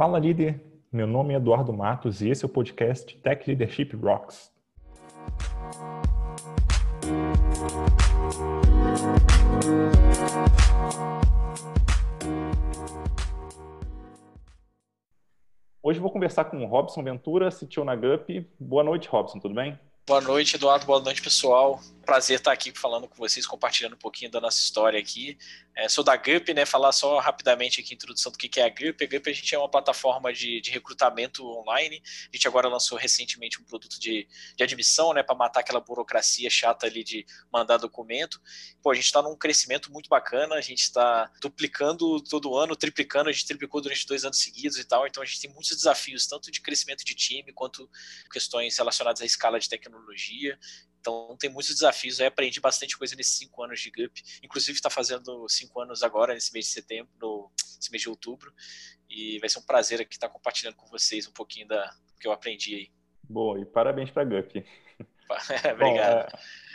Fala líder, meu nome é Eduardo Matos e esse é o podcast Tech Leadership Rocks. Hoje vou conversar com o Robson Ventura, CTO na GUP. Boa noite, Robson, tudo bem? Boa noite, Eduardo. Boa noite, pessoal. Prazer estar aqui falando com vocês, compartilhando um pouquinho da nossa história aqui. É, sou da GUP, né? Falar só rapidamente aqui a introdução do que é a GUP. A GUP a gente é uma plataforma de, de recrutamento online. A gente agora lançou recentemente um produto de, de admissão, né? Para matar aquela burocracia chata ali de mandar documento. Pô, a gente está num crescimento muito bacana. A gente está duplicando todo ano, triplicando. A gente triplicou durante dois anos seguidos e tal. Então a gente tem muitos desafios, tanto de crescimento de time quanto questões relacionadas à escala de tecnologia. Então tem muitos desafios. Eu aprendi bastante coisa nesses cinco anos de GUP. Inclusive está fazendo cinco anos agora, nesse mês de setembro, no, nesse mês de outubro. E vai ser um prazer aqui estar compartilhando com vocês um pouquinho da que eu aprendi aí. Boa, e parabéns para a GUP. Obrigado. Bom, é,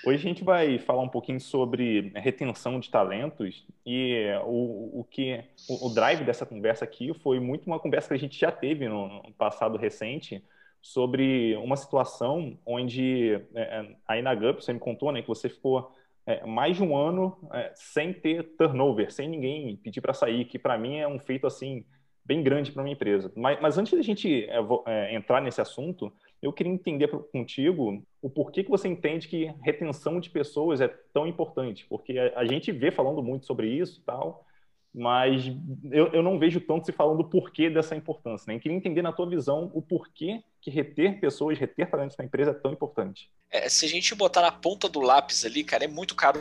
hoje a gente vai falar um pouquinho sobre retenção de talentos e o, o que o, o drive dessa conversa aqui foi muito uma conversa que a gente já teve no, no passado recente sobre uma situação onde, é, é aí na GUP, você me contou né, que você ficou é, mais de um ano é, sem ter turnover, sem ninguém pedir para sair, que para mim é um feito assim bem grande para uma empresa. Mas, mas, antes da gente é, é, entrar nesse assunto, eu queria entender contigo o porquê que você entende que retenção de pessoas é tão importante, porque a, gente vê falando muito sobre isso tal, mas eu, eu não vejo tanto se falando do porquê dessa importância. Né? Eu queria entender na tua visão o porquê que reter pessoas, reter talentos na empresa é tão importante. É, se a gente botar na ponta do lápis ali, cara, é muito caro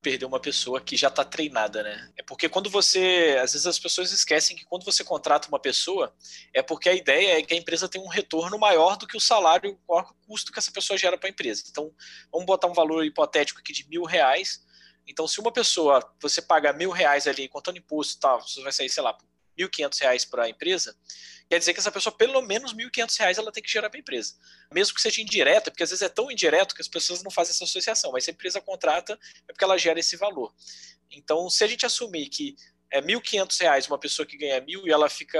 perder uma pessoa que já está treinada, né? É porque quando você, às vezes as pessoas esquecem que quando você contrata uma pessoa, é porque a ideia é que a empresa tem um retorno maior do que o salário, o custo que essa pessoa gera para a empresa. Então, vamos botar um valor hipotético aqui de mil reais então, se uma pessoa, você paga mil reais ali, contando imposto e tal, você vai sair, sei lá, mil quinhentos reais para a empresa, quer dizer que essa pessoa, pelo menos mil quinhentos reais, ela tem que gerar para a empresa. Mesmo que seja indireta, porque às vezes é tão indireto que as pessoas não fazem essa associação, mas se a empresa contrata, é porque ela gera esse valor. Então, se a gente assumir que é mil quinhentos reais uma pessoa que ganha mil e ela fica,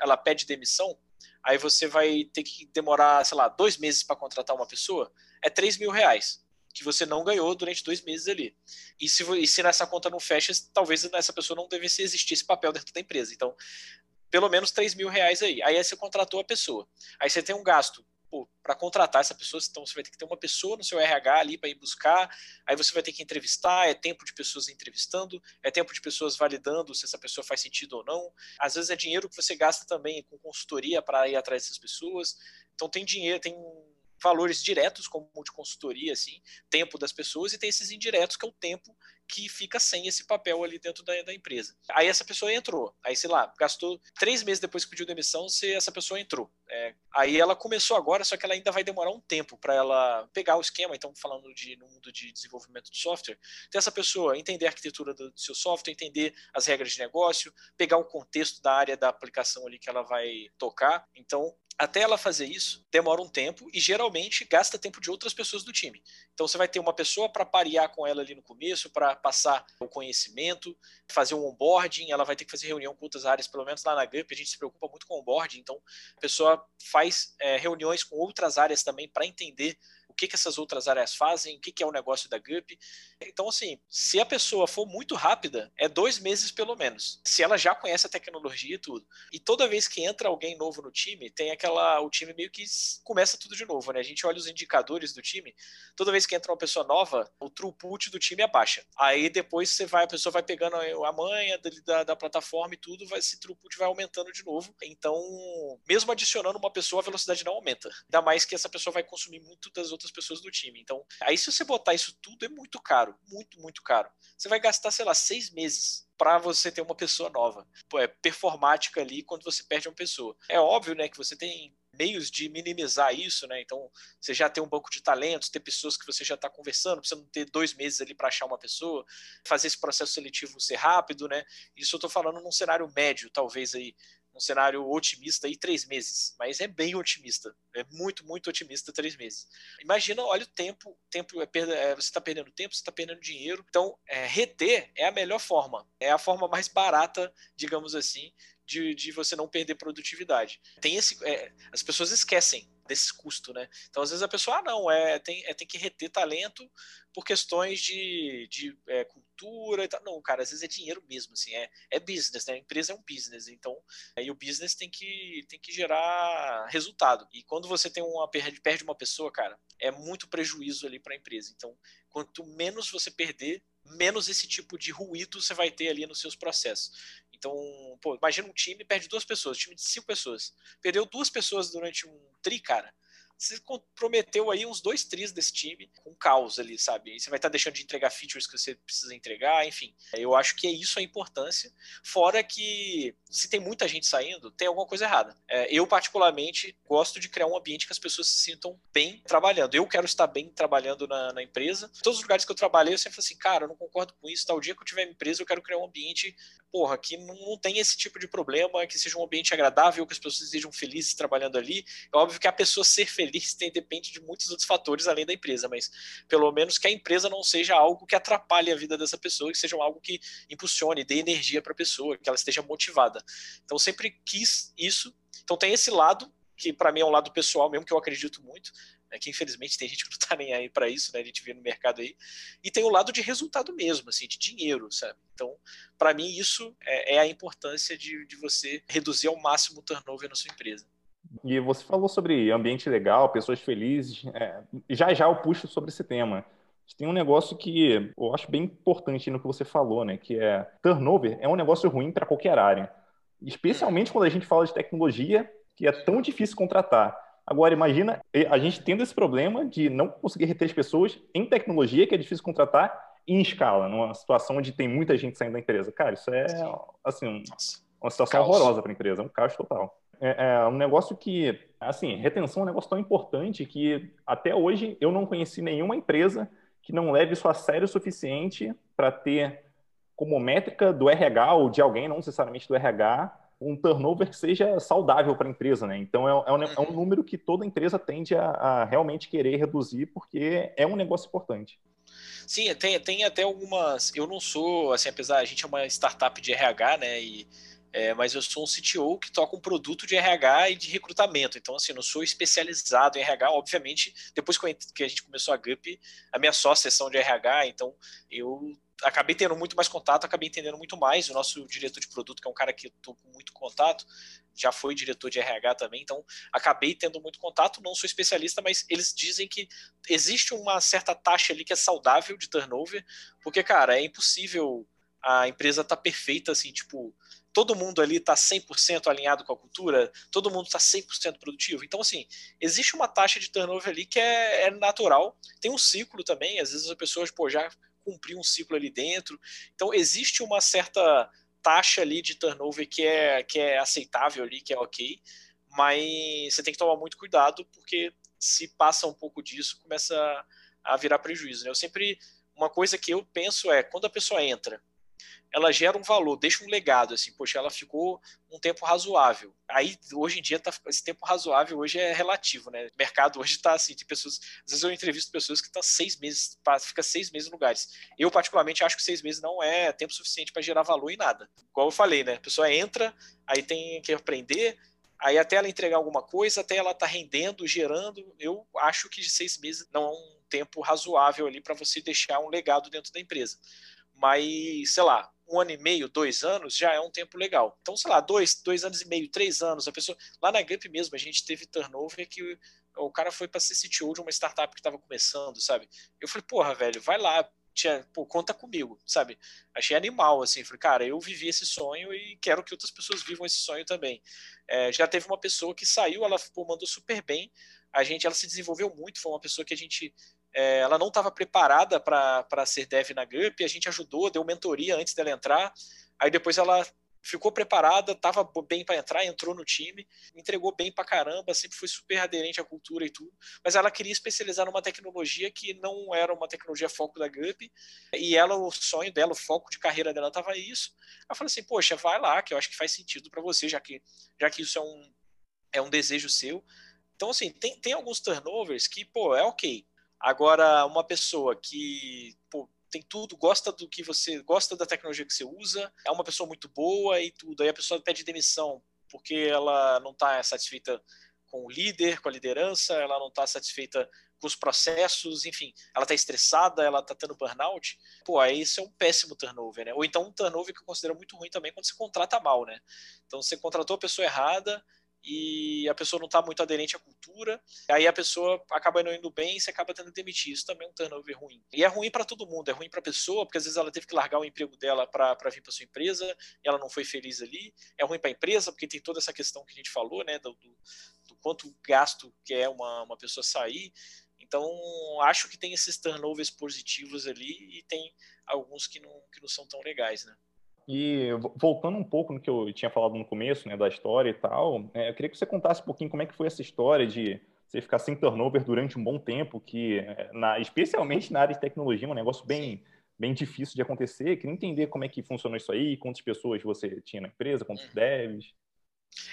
ela pede demissão, aí você vai ter que demorar, sei lá, dois meses para contratar uma pessoa, é três mil reais que você não ganhou durante dois meses ali. E se, e se nessa conta não fecha, talvez essa pessoa não devesse existir esse papel dentro da empresa. Então, pelo menos 3 mil reais aí. Aí você contratou a pessoa. Aí você tem um gasto para contratar essa pessoa, então você vai ter que ter uma pessoa no seu RH ali para ir buscar, aí você vai ter que entrevistar, é tempo de pessoas entrevistando, é tempo de pessoas validando se essa pessoa faz sentido ou não. Às vezes é dinheiro que você gasta também com consultoria para ir atrás dessas pessoas. Então tem dinheiro, tem valores diretos, como de consultoria, assim, tempo das pessoas, e tem esses indiretos, que é o tempo que fica sem esse papel ali dentro da, da empresa. Aí essa pessoa entrou, aí sei lá, gastou três meses depois que pediu demissão, se essa pessoa entrou. É, aí ela começou agora, só que ela ainda vai demorar um tempo para ela pegar o esquema. Então, falando de no mundo de desenvolvimento de software, ter essa pessoa entender a arquitetura do, do seu software, entender as regras de negócio, pegar o contexto da área da aplicação ali que ela vai tocar. Então, até ela fazer isso, demora um tempo e geralmente gasta tempo de outras pessoas do time. Então você vai ter uma pessoa para parear com ela ali no começo, para passar o conhecimento, fazer um onboarding, ela vai ter que fazer reunião com outras áreas, pelo menos lá na GUP a gente se preocupa muito com onboarding, então a pessoa faz é, reuniões com outras áreas também para entender que, que essas outras áreas fazem, o que, que é o negócio da GUP. Então, assim, se a pessoa for muito rápida, é dois meses pelo menos. Se ela já conhece a tecnologia e tudo. E toda vez que entra alguém novo no time, tem aquela. O time meio que começa tudo de novo, né? A gente olha os indicadores do time. Toda vez que entra uma pessoa nova, o throughput do time abaixa. Aí depois você vai, a pessoa vai pegando a manha da, da plataforma e tudo, vai, esse throughput vai aumentando de novo. Então, mesmo adicionando uma pessoa, a velocidade não aumenta. Ainda mais que essa pessoa vai consumir muito das outras outras pessoas do time. Então, aí se você botar isso tudo, é muito caro, muito, muito caro. Você vai gastar, sei lá, seis meses para você ter uma pessoa nova. Pô, é performática ali quando você perde uma pessoa. É óbvio, né, que você tem meios de minimizar isso, né? Então, você já tem um banco de talentos, ter pessoas que você já está conversando, precisa não ter dois meses ali para achar uma pessoa, fazer esse processo seletivo ser rápido, né? Isso eu estou falando num cenário médio, talvez aí um cenário otimista aí três meses, mas é bem otimista, é muito, muito otimista três meses. Imagina, olha o tempo, tempo é perda, é, você está perdendo tempo, você está perdendo dinheiro, então é, reter é a melhor forma, é a forma mais barata, digamos assim, de, de você não perder produtividade. Tem esse, é, as pessoas esquecem desse custo, né? Então, às vezes a pessoa, ah, não, é, tem, é, tem que reter talento por questões de, de é, cultura e tal. Não, cara, às vezes é dinheiro mesmo, assim, é, é business, né? A empresa é um business, então aí o business tem que, tem que gerar resultado. E quando você tem uma perde, perde uma pessoa, cara, é muito prejuízo ali para a empresa. Então, quanto menos você perder, menos esse tipo de ruído você vai ter ali nos seus processos. Então, pô, imagina um time perde duas pessoas, um time de cinco pessoas. Perdeu duas pessoas durante um tri, cara você comprometeu aí uns dois tris desse time com caos ali, sabe? E você vai estar tá deixando de entregar features que você precisa entregar, enfim. Eu acho que é isso a importância. Fora que se tem muita gente saindo, tem alguma coisa errada. É, eu, particularmente, gosto de criar um ambiente que as pessoas se sintam bem trabalhando. Eu quero estar bem trabalhando na, na empresa. Todos os lugares que eu trabalhei, eu sempre falei assim, cara, eu não concordo com isso. Tal dia que eu tiver empresa, eu quero criar um ambiente, porra, que não, tem esse tipo de problema, que seja um ambiente agradável, que as pessoas estejam felizes trabalhando ali. É óbvio que a pessoa ser feliz feliz tem, depende de muitos outros fatores além da empresa, mas pelo menos que a empresa não seja algo que atrapalhe a vida dessa pessoa, que seja algo que impulsione, dê energia para a pessoa, que ela esteja motivada. Então sempre quis isso. Então tem esse lado que para mim é um lado pessoal mesmo que eu acredito muito, né, que infelizmente tem gente que não está nem aí para isso, né, a gente vê no mercado aí, e tem o lado de resultado mesmo, assim, de dinheiro, sabe? Então, para mim isso é, é a importância de, de você reduzir ao máximo o turnover na sua empresa. E você falou sobre ambiente legal, pessoas felizes. É, já já eu puxo sobre esse tema. Tem um negócio que eu acho bem importante no que você falou, né? Que é turnover é um negócio ruim para qualquer área. Especialmente quando a gente fala de tecnologia, que é tão difícil contratar. Agora, imagina a gente tendo esse problema de não conseguir reter as pessoas em tecnologia, que é difícil contratar, em escala, numa situação onde tem muita gente saindo da empresa. Cara, isso é, assim, uma situação caos. horrorosa para a empresa, é um caos total é, é, um negócio que, assim, retenção é um negócio tão importante que até hoje eu não conheci nenhuma empresa que não leve isso a sério o suficiente para ter como métrica do RH ou de alguém, não necessariamente do RH, um turnover que seja saudável para a empresa, né? Então é, é, um, é, um, uhum. número que toda empresa tende a, a, realmente querer reduzir porque é um negócio importante. Sim, tem, tem até algumas. Eu não sou, assim, apesar a gente é uma startup de RH, né? E é, mas eu sou um CTO que toca um produto de RH e de recrutamento. Então, assim, não sou especializado em RH. Obviamente, depois que a gente começou a GUP, a minha só sessão de RH, então eu acabei tendo muito mais contato, acabei entendendo muito mais. O nosso diretor de produto, que é um cara que eu estou com muito contato, já foi diretor de RH também, então acabei tendo muito contato. Não sou especialista, mas eles dizem que existe uma certa taxa ali que é saudável de turnover, porque, cara, é impossível a empresa tá perfeita, assim, tipo, todo mundo ali está 100% alinhado com a cultura, todo mundo está 100% produtivo. Então, assim, existe uma taxa de turnover ali que é, é, natural. Tem um ciclo também, às vezes as pessoas pô, já cumpriu um ciclo ali dentro. Então, existe uma certa taxa ali de turnover que é, que é aceitável ali, que é ok, mas você tem que tomar muito cuidado, porque se passa um pouco disso, começa a virar prejuízo. Né? Eu sempre. Uma coisa que eu penso é, quando a pessoa entra ela gera um valor, deixa um legado, assim, poxa, ela ficou um tempo razoável. Aí, hoje em dia, tá, esse tempo razoável hoje é relativo, né? O mercado hoje está assim, tem pessoas, às vezes eu entrevisto pessoas que estão seis meses, fica seis meses em lugares. Eu, particularmente, acho que seis meses não é tempo suficiente para gerar valor em nada. Igual eu falei, né? A pessoa entra, aí tem que aprender, aí até ela entregar alguma coisa, até ela tá rendendo, gerando, eu acho que seis meses não é um tempo razoável ali para você deixar um legado dentro da empresa. Mas, sei lá, um ano e meio, dois anos, já é um tempo legal. Então, sei lá, dois, dois anos e meio, três anos, a pessoa. Lá na Gump mesmo, a gente teve turnover que o, o cara foi para ser CTO de uma startup que estava começando, sabe? Eu falei, porra, velho, vai lá, tinha, pô, conta comigo, sabe? Achei animal, assim, falei, cara, eu vivi esse sonho e quero que outras pessoas vivam esse sonho também. É, já teve uma pessoa que saiu, ela pô, mandou super bem, a gente, ela se desenvolveu muito, foi uma pessoa que a gente é, ela não estava preparada para ser dev na GUP, a gente ajudou, deu mentoria antes dela entrar, aí depois ela ficou preparada, estava bem para entrar, entrou no time, entregou bem para caramba, sempre foi super aderente à cultura e tudo, mas ela queria especializar numa tecnologia que não era uma tecnologia foco da GUP, e ela, o sonho dela, o foco de carreira dela estava isso. Eu falei assim, poxa, vai lá, que eu acho que faz sentido para você, já que, já que isso é um, é um desejo seu. Então, assim, tem, tem alguns turnovers que, pô, é ok, Agora, uma pessoa que pô, tem tudo, gosta do que você gosta da tecnologia que você usa, é uma pessoa muito boa e tudo. Aí a pessoa pede demissão porque ela não está satisfeita com o líder, com a liderança, ela não está satisfeita com os processos, enfim, ela está estressada, ela está tendo burnout, pô, aí isso é um péssimo turnover, né? Ou então um turnover que eu considero muito ruim também quando você contrata mal, né? Então você contratou a pessoa errada, e a pessoa não está muito aderente à cultura, aí a pessoa acaba não indo bem e você acaba tendo que demitir. Isso também é um turnover ruim. E é ruim para todo mundo, é ruim para a pessoa, porque às vezes ela teve que largar o emprego dela para vir para sua empresa e ela não foi feliz ali. É ruim para a empresa, porque tem toda essa questão que a gente falou, né, do, do, do quanto gasto que é uma, uma pessoa sair. Então, acho que tem esses turnovers positivos ali e tem alguns que não, que não são tão legais, né? E voltando um pouco no que eu tinha falado no começo, né, da história e tal, é, eu queria que você contasse um pouquinho como é que foi essa história de você ficar sem turnover durante um bom tempo, que é, na, especialmente na área de tecnologia, é um negócio bem, bem difícil de acontecer. Eu queria entender como é que funcionou isso aí, quantas pessoas você tinha na empresa, quantos uhum. devs.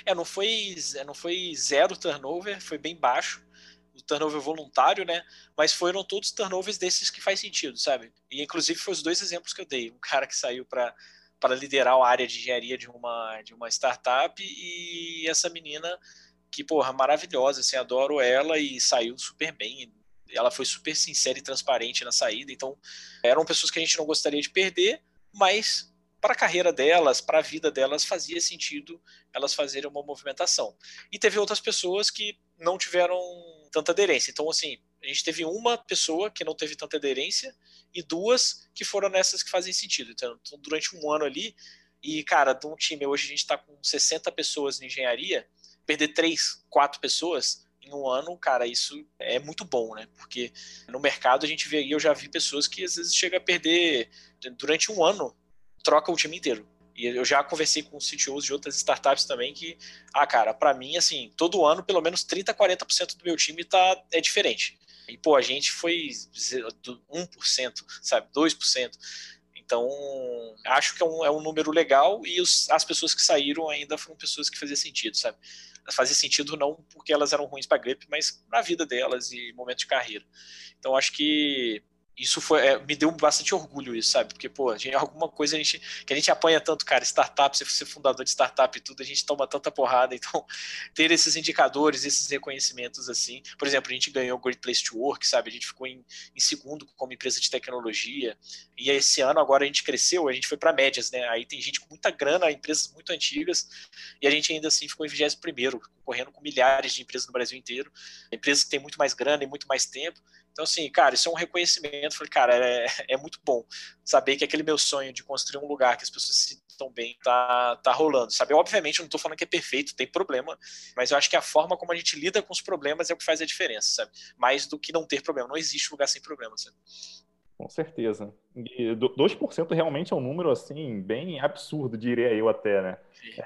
É, não foi, não foi zero turnover, foi bem baixo o turnover voluntário, né? Mas foram todos turnovers desses que faz sentido, sabe? E inclusive foi os dois exemplos que eu dei. Um cara que saiu para para liderar a área de engenharia de uma, de uma startup e essa menina que, porra, maravilhosa, assim, adoro ela e saiu super bem. Ela foi super sincera e transparente na saída, então eram pessoas que a gente não gostaria de perder, mas para a carreira delas, para a vida delas, fazia sentido elas fazerem uma movimentação. E teve outras pessoas que não tiveram tanta aderência. Então, assim, a gente teve uma pessoa que não teve tanta aderência e duas que foram nessas que fazem sentido. Então, durante um ano ali, e, cara, de um time, hoje a gente está com 60 pessoas em engenharia, perder três, quatro pessoas em um ano, cara, isso é muito bom, né? Porque no mercado a gente vê eu já vi pessoas que às vezes chega a perder durante um ano, troca o time inteiro. E eu já conversei com CTOs de outras startups também que, ah, cara, para mim, assim, todo ano, pelo menos 30, 40% do meu time tá, é diferente. E, pô, a gente foi 1%, sabe, 2%. Então, acho que é um, é um número legal e os, as pessoas que saíram ainda foram pessoas que fazia sentido, sabe? Fazia sentido não porque elas eram ruins para grip, mas na vida delas e momento de carreira. Então, acho que isso foi, é, me deu bastante orgulho isso, sabe? Porque, pô, gente, alguma coisa a gente, que a gente apanha tanto, cara, startup, você ser fundador de startup e tudo, a gente toma tanta porrada, então ter esses indicadores, esses reconhecimentos assim, por exemplo, a gente ganhou o Great Place to Work, sabe? A gente ficou em, em segundo como empresa de tecnologia, e esse ano agora a gente cresceu, a gente foi para médias, né? Aí tem gente com muita grana, empresas muito antigas, e a gente ainda assim ficou em 21 primeiro, concorrendo com milhares de empresas no Brasil inteiro, empresas que têm muito mais grana e muito mais tempo, então, assim, cara, isso é um reconhecimento. Falei, cara, é, é muito bom saber que aquele meu sonho de construir um lugar que as pessoas se sintam bem tá, tá rolando, sabe? Obviamente, eu não estou falando que é perfeito, tem problema, mas eu acho que a forma como a gente lida com os problemas é o que faz a diferença, sabe? Mais do que não ter problema. Não existe lugar sem problema, sabe? Com certeza. E 2% realmente é um número, assim, bem absurdo, diria eu até, né?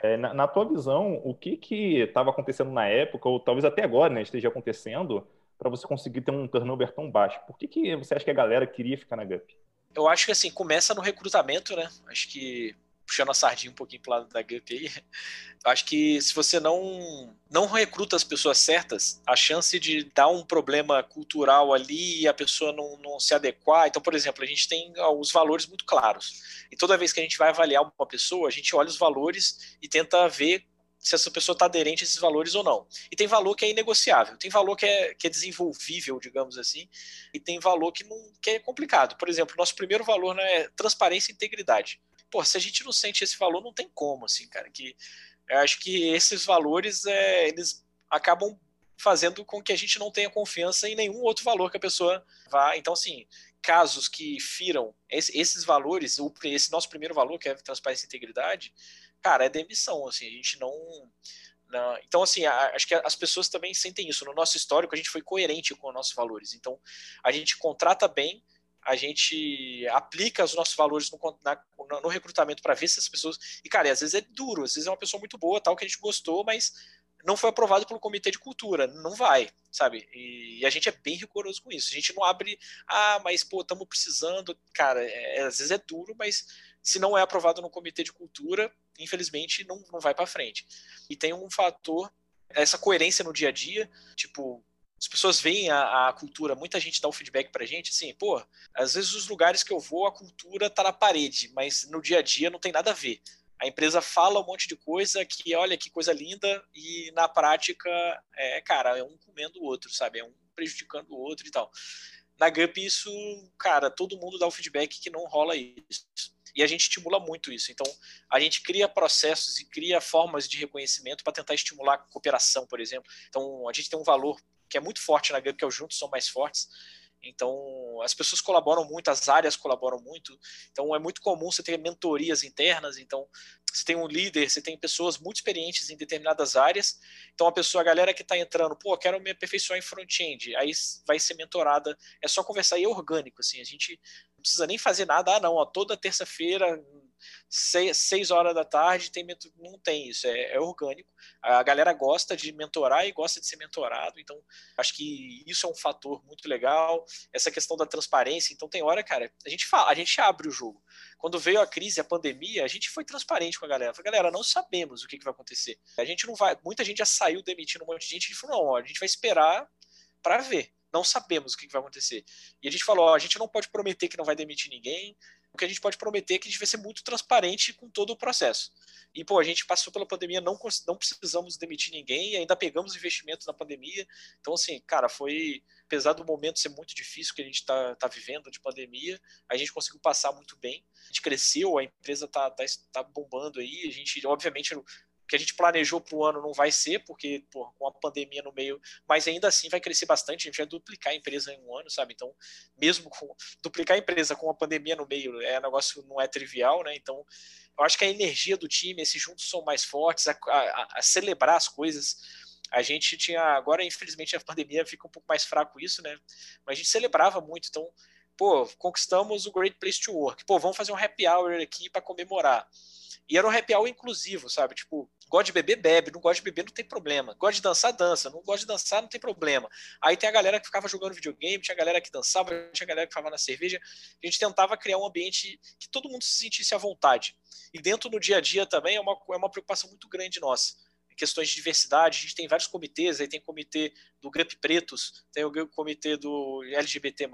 É, na, na, tua visão, o que que estava acontecendo na época, ou talvez até agora, né, esteja acontecendo, para você conseguir ter um turnover tão baixo? Por que, que você acha que a galera queria ficar na GUP? Eu acho que assim, começa no recrutamento, né? Acho que puxando a sardinha um pouquinho para lado da GUP aí, acho que se você não não recruta as pessoas certas, a chance de dar um problema cultural ali e a pessoa não, não se adequar. Então, por exemplo, a gente tem os valores muito claros. E toda vez que a gente vai avaliar uma pessoa, a gente olha os valores e tenta ver se essa pessoa está aderente a esses valores ou não. E tem valor que é inegociável, tem valor que é, que é desenvolvível, digamos assim, e tem valor que, não, que é complicado. Por exemplo, nosso primeiro valor né, é transparência e integridade. Pô, se a gente não sente esse valor, não tem como, assim, cara. Que eu acho que esses valores, é, eles acabam fazendo com que a gente não tenha confiança em nenhum outro valor que a pessoa vá. Então, assim, casos que firam esses valores, esse nosso primeiro valor, que é transparência e integridade, cara, é demissão, assim, a gente não... não então, assim, a, acho que as pessoas também sentem isso. No nosso histórico, a gente foi coerente com os nossos valores. Então, a gente contrata bem, a gente aplica os nossos valores no, na, no recrutamento para ver se as pessoas. E, cara, às vezes é duro, às vezes é uma pessoa muito boa, tal, que a gente gostou, mas não foi aprovado pelo comitê de cultura. Não vai, sabe? E, e a gente é bem rigoroso com isso. A gente não abre, ah, mas, pô, estamos precisando. Cara, é, às vezes é duro, mas se não é aprovado no comitê de cultura, infelizmente não, não vai para frente. E tem um fator, essa coerência no dia a dia, tipo, as pessoas veem a, a, cultura, muita gente dá o feedback pra gente, assim, pô, às vezes os lugares que eu vou, a cultura tá na parede, mas no dia a dia não tem nada a ver. A empresa fala um monte de coisa que, olha, que coisa linda, e na prática, é, cara, é um comendo o outro, sabe? É um prejudicando o outro e tal. Na GUP, isso, cara, todo mundo dá o feedback que não rola isso. E a gente estimula muito isso. Então, a gente cria processos e cria formas de reconhecimento para tentar estimular a cooperação, por exemplo. Então, a gente tem um valor que é muito forte na GUP, que é o Juntos São Mais Fortes. Então, as pessoas colaboram muito, as áreas colaboram muito. Então, é muito comum você ter mentorias internas. Então, você tem um líder, você tem pessoas muito experientes em determinadas áreas. Então, a pessoa, a galera que está entrando, pô, quero me aperfeiçoar em front-end, aí vai ser mentorada. É só conversar e é orgânico, assim. A gente precisa nem fazer nada. Ah, não, ó, toda terça-feira, seis, seis horas da tarde, tem não tem isso, é, é, orgânico. A galera gosta de mentorar e gosta de ser mentorado, então acho que isso é um fator muito legal. Essa questão da transparência, então tem hora, cara, a gente fala, a gente abre o jogo. Quando veio a crise, a pandemia, a gente foi transparente com a galera. Falei, galera, não sabemos o que, que vai acontecer. A gente não vai, muita gente já saiu demitindo um monte de gente, gente falou, não, a gente vai esperar para ver não sabemos o que vai acontecer. E a gente falou, ó, a gente não pode prometer que não vai demitir ninguém, o que a gente pode prometer é que a gente vai ser muito transparente com todo o processo. E, pô, a gente passou pela pandemia, não, não precisamos demitir ninguém, ainda pegamos investimento na pandemia. Então, assim, cara, foi, apesar do momento ser muito difícil que a gente está tá vivendo de pandemia, a gente conseguiu passar muito bem. A gente cresceu, a empresa tá, tá, tá bombando aí. A gente, obviamente, que a gente planejou para o ano não vai ser, porque pô, com a pandemia no meio, mas ainda assim vai crescer bastante, a gente vai duplicar a empresa em um ano, sabe? Então, mesmo com duplicar a empresa com a pandemia no meio, é negócio não é trivial, né? Então, eu acho que a energia do time, esses juntos são mais fortes, a, a, a celebrar as coisas. A gente tinha, agora infelizmente a pandemia fica um pouco mais fraco isso, né? Mas a gente celebrava muito, então, pô, conquistamos o Great Place to Work. Pô, vamos fazer um happy hour aqui para comemorar e era um happy hour inclusivo, sabe? Tipo, gosta de beber, bebe, não gosta de beber, não tem problema. Gosta de dançar, dança, não gosta de dançar, não tem problema. Aí tem a galera que ficava jogando videogame, tinha a galera que dançava, tinha a galera que ficava na cerveja. A gente tentava criar um ambiente que todo mundo se sentisse à vontade. E dentro do dia a dia também é uma, é uma preocupação muito grande nossa questões de diversidade, a gente tem vários comitês, aí tem comitê do GUP Pretos, tem o comitê do LGBT+,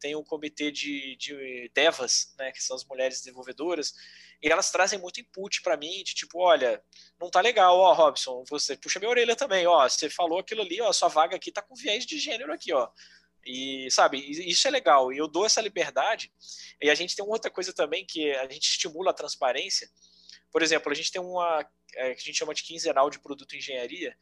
tem o comitê de, de devas, né, que são as mulheres desenvolvedoras, e elas trazem muito input para mim, de tipo, olha, não tá legal, ó, Robson, você puxa minha orelha também, ó, você falou aquilo ali, ó, sua vaga aqui tá com viés de gênero aqui, ó. E, sabe, isso é legal, e eu dou essa liberdade, e a gente tem outra coisa também, que a gente estimula a transparência, por exemplo, a gente tem uma, é, que a gente chama de quinzenal de produto engenharia,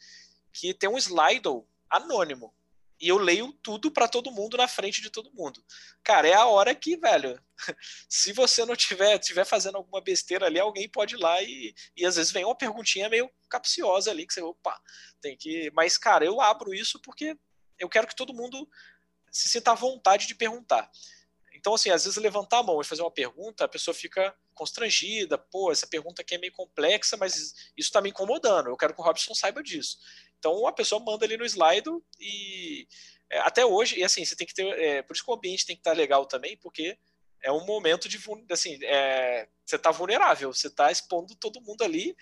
que tem um Slido anônimo, e eu leio tudo para todo mundo na frente de todo mundo. Cara, é a hora que, velho, se você não tiver, tiver fazendo alguma besteira ali, alguém pode ir lá e, e às vezes vem uma perguntinha meio capciosa ali que você, opa, tem que, mas cara, eu abro isso porque eu quero que todo mundo se sinta à vontade de perguntar. Então, assim, às vezes levantar a mão e fazer uma pergunta, a pessoa fica constrangida, pô, essa pergunta aqui é meio complexa, mas isso está me incomodando, eu quero que o Robson saiba disso. Então a pessoa manda ali no slide e é, até hoje, e assim, você tem que ter. É, por isso que o ambiente tem que estar legal também, porque é um momento de assim, é, você está vulnerável, você está expondo todo mundo ali.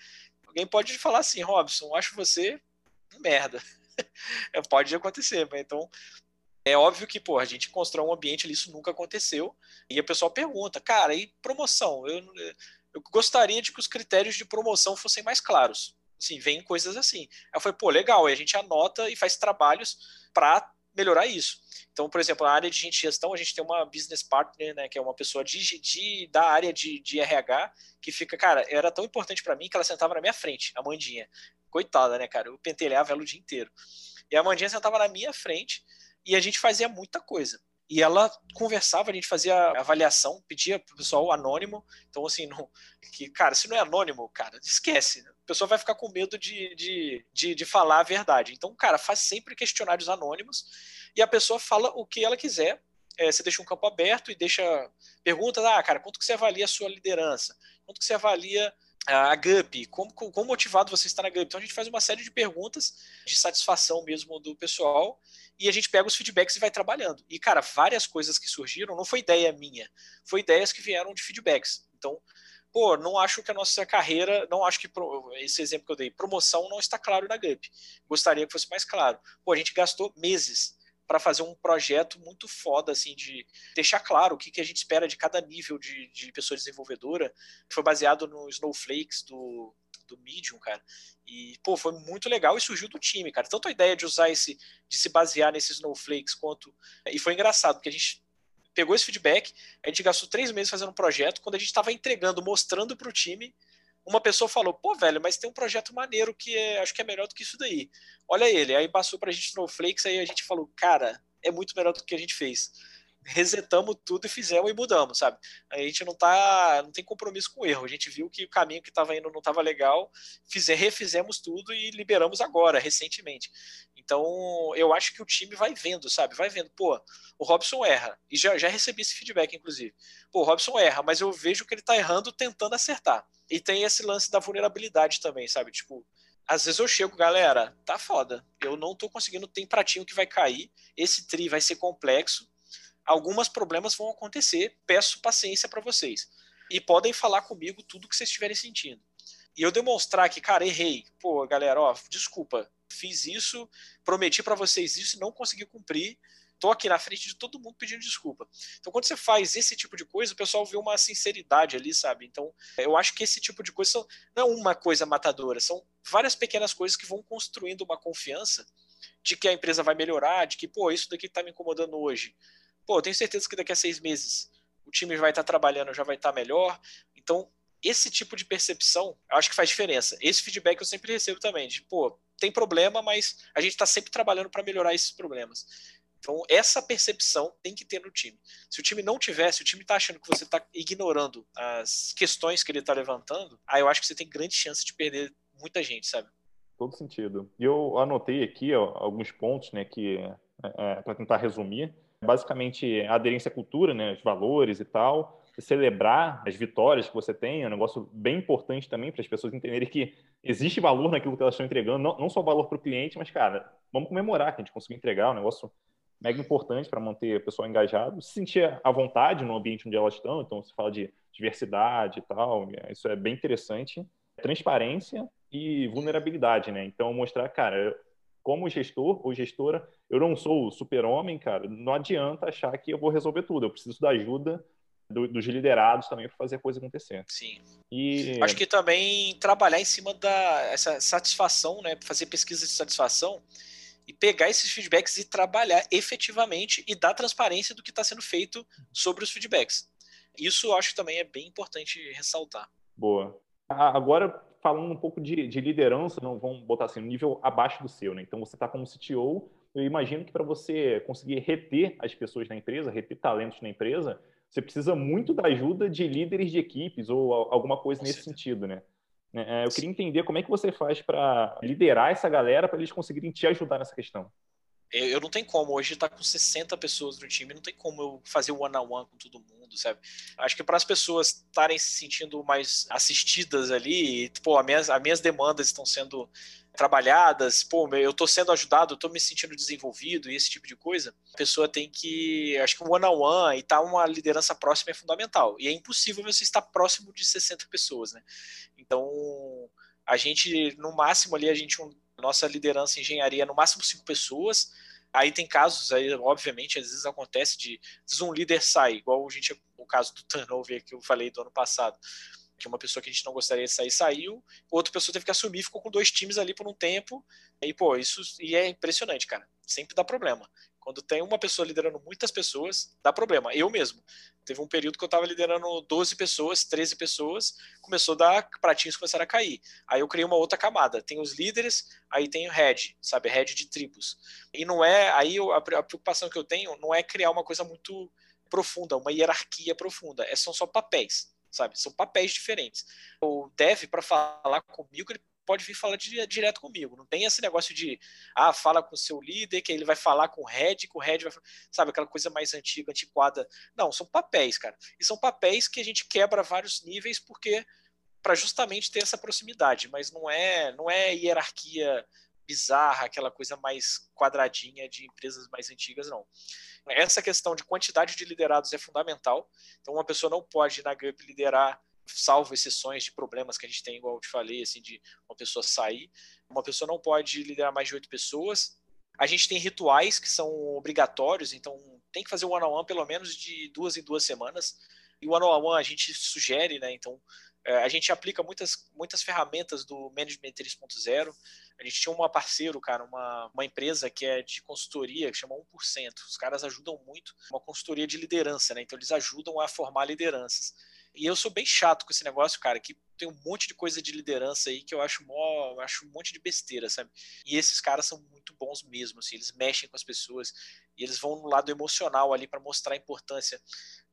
Alguém pode falar assim, Robson, acho você um merda. É, pode acontecer, mas então é óbvio que, pô, a gente constrói um ambiente ali, isso nunca aconteceu. E a pessoa pergunta, cara, e promoção? Eu, eu gostaria de que os critérios de promoção fossem mais claros. Assim, vem coisas assim. Aí foi, pô, legal, e a gente anota e faz trabalhos para melhorar isso. Então, por exemplo, na área de gente gestão, a gente tem uma business partner, né, que é uma pessoa de, de da área de, de RH, que fica, cara, era tão importante para mim que ela sentava na minha frente, a Mandinha. Coitada, né, cara? Eu pentelhava ela o dia inteiro. E a Mandinha sentava na minha frente e a gente fazia muita coisa. E ela conversava, a gente fazia avaliação, pedia pro pessoal anônimo. Então, assim, não, que, cara, se não é anônimo, cara, esquece. Né? A pessoa vai ficar com medo de, de, de, de falar a verdade. Então, cara, faz sempre questionários anônimos e a pessoa fala o que ela quiser. É, você deixa um campo aberto e deixa perguntas, ah, cara, quanto que você avalia a sua liderança? Quanto que você avalia a GUP, como, como motivado você está na GUP. Então a gente faz uma série de perguntas de satisfação mesmo do pessoal e a gente pega os feedbacks e vai trabalhando. E, cara, várias coisas que surgiram não foi ideia minha, foi ideias que vieram de feedbacks. Então, pô, não acho que a nossa carreira, não acho que esse exemplo que eu dei, promoção não está claro na GUP. Gostaria que fosse mais claro. Pô, a gente gastou meses para fazer um projeto muito foda, assim, de deixar claro o que, que a gente espera de cada nível de, de pessoa desenvolvedora. Foi baseado no Snowflakes do, do Medium, cara. E, pô, foi muito legal e surgiu do time, cara. Tanto a ideia de usar esse, de se basear nesses Snowflakes, quanto. E foi engraçado, porque a gente pegou esse feedback, a gente gastou três meses fazendo um projeto, quando a gente estava entregando, mostrando para o time, uma pessoa falou, pô, velho, mas tem um projeto maneiro que é, acho que é melhor do que isso daí. Olha ele. Aí passou pra gente Snowflakes, aí a gente falou, cara, é muito melhor do que a gente fez. Resetamos tudo e fizemos e mudamos, sabe? A gente não tá, não tem compromisso com o erro. A gente viu que o caminho que estava indo não estava legal, fizer, refizemos tudo e liberamos agora, recentemente. Então, eu acho que o time vai vendo, sabe? Vai vendo, pô, o Robson erra. E já, já recebi esse feedback, inclusive. Pô, o Robson erra, mas eu vejo que ele tá errando tentando acertar. E tem esse lance da vulnerabilidade também, sabe? Tipo, às vezes eu chego, galera, tá foda. Eu não tô conseguindo, tem pratinho que vai cair, esse tri vai ser complexo, alguns problemas vão acontecer, peço paciência para vocês. E podem falar comigo tudo que vocês estiverem sentindo. E eu demonstrar que, cara, errei. Pô, galera, ó, desculpa, fiz isso, prometi para vocês isso e não consegui cumprir tô aqui na frente de todo mundo pedindo desculpa. Então, quando você faz esse tipo de coisa, o pessoal vê uma sinceridade ali, sabe? Então, eu acho que esse tipo de coisa são, não é uma coisa matadora, são várias pequenas coisas que vão construindo uma confiança de que a empresa vai melhorar, de que, pô, isso daqui tá me incomodando hoje. Pô, eu tenho certeza que daqui a seis meses o time vai estar tá trabalhando, já vai estar tá melhor. Então, esse tipo de percepção, eu acho que faz diferença. Esse feedback eu sempre recebo também, de, pô, tem problema, mas a gente está sempre trabalhando para melhorar esses problemas. Então, essa percepção tem que ter no time. Se o time não tiver, se o time está achando que você está ignorando as questões que ele está levantando, aí eu acho que você tem grande chance de perder muita gente, sabe? Todo sentido. E eu anotei aqui ó, alguns pontos, né, que é, é, para tentar resumir. Basicamente, aderência à cultura, né, os valores e tal, celebrar as vitórias que você tem, é um negócio bem importante também para as pessoas entenderem que existe valor naquilo que elas estão entregando, não, não só valor para o cliente, mas, cara, vamos comemorar que a gente conseguiu entregar um negócio mega importante para manter o pessoal engajado, se sentir à vontade no ambiente onde elas estão, então se fala de diversidade e tal, isso é bem interessante. Transparência e vulnerabilidade, né? Então mostrar, cara, como gestor ou gestora, eu não sou o super-homem, cara, não adianta achar que eu vou resolver tudo, eu preciso da ajuda do, dos liderados também para fazer a coisa acontecer. Sim. E acho que também trabalhar em cima da essa satisfação, né, fazer pesquisa de satisfação e pegar esses feedbacks e trabalhar efetivamente e dar transparência do que está sendo feito sobre os feedbacks. Isso eu acho que também é bem importante ressaltar. Boa. Agora, falando um pouco de, de liderança, não vamos botar assim, um nível abaixo do seu, né? Então, você está como CTO, eu imagino que para você conseguir reter as pessoas na empresa, reter talentos na empresa, você precisa muito da ajuda de líderes de equipes ou alguma coisa Com nesse certeza. sentido, né? Né? É, eu queria entender como é que você faz para liderar essa galera para eles conseguirem te ajudar nessa questão. Eu, não tenho como, hoje está com 60 pessoas no time, não tem como eu fazer o one-on-one -on -one com todo mundo, sabe? Acho que para as pessoas estarem se sentindo mais assistidas ali, pô, as minhas, as minhas demandas estão sendo trabalhadas, pô, eu estou sendo ajudado, eu tô me sentindo desenvolvido e esse tipo de coisa, a pessoa tem que, acho que um one on one e tá uma liderança próxima é fundamental. E é impossível você estar próximo de 60 pessoas, né? Então, a gente no máximo ali a gente nossa liderança em engenharia é no máximo cinco pessoas. Aí tem casos, aí, obviamente, às vezes acontece de, um líder sai, igual a gente, o caso do turnover que eu falei do ano passado que uma pessoa que a gente não gostaria de sair saiu, outra pessoa teve que assumir, ficou com dois times ali por um tempo, e pô, isso e é impressionante, cara. Sempre dá problema. Quando tem uma pessoa liderando muitas pessoas, dá problema. Eu mesmo. Teve um período que eu estava liderando 12 pessoas, 13 pessoas, começou a dar pratinhos começaram a cair. Aí eu criei uma outra camada. Tem os líderes, aí tem o head, sabe? Head de tribos. E não é. Aí a preocupação que eu tenho não é criar uma coisa muito profunda, uma hierarquia profunda. É, são só papéis sabe? São papéis diferentes. O dev, para falar comigo, ele pode vir falar direto comigo. Não tem esse negócio de, ah, fala com o seu líder, que ele vai falar com o head, que o head vai sabe, aquela coisa mais antiga, antiquada. Não, são papéis, cara. E são papéis que a gente quebra vários níveis porque para justamente ter essa proximidade, mas não é, não é hierarquia bizarra, aquela coisa mais quadradinha de empresas mais antigas, não. Essa questão de quantidade de liderados é fundamental. Então, uma pessoa não pode, na GUP, liderar salvo exceções de problemas que a gente tem, igual eu te falei, assim, de uma pessoa sair. Uma pessoa não pode liderar mais de oito pessoas. A gente tem rituais que são obrigatórios, então tem que fazer o one-on-one -on -one pelo menos de duas em duas semanas. E o one-on-one -on -one a gente sugere, né? Então, é, a gente aplica muitas, muitas ferramentas do Management 3.0. A gente tinha uma parceiro, cara, uma, uma empresa que é de consultoria, que chama 1%. Os caras ajudam muito, uma consultoria de liderança, né? Então, eles ajudam a formar lideranças. E eu sou bem chato com esse negócio, cara, que tem um monte de coisa de liderança aí que eu acho mó, eu acho um monte de besteira, sabe? E esses caras são muito bons mesmo, assim, eles mexem com as pessoas e eles vão no lado emocional ali para mostrar a importância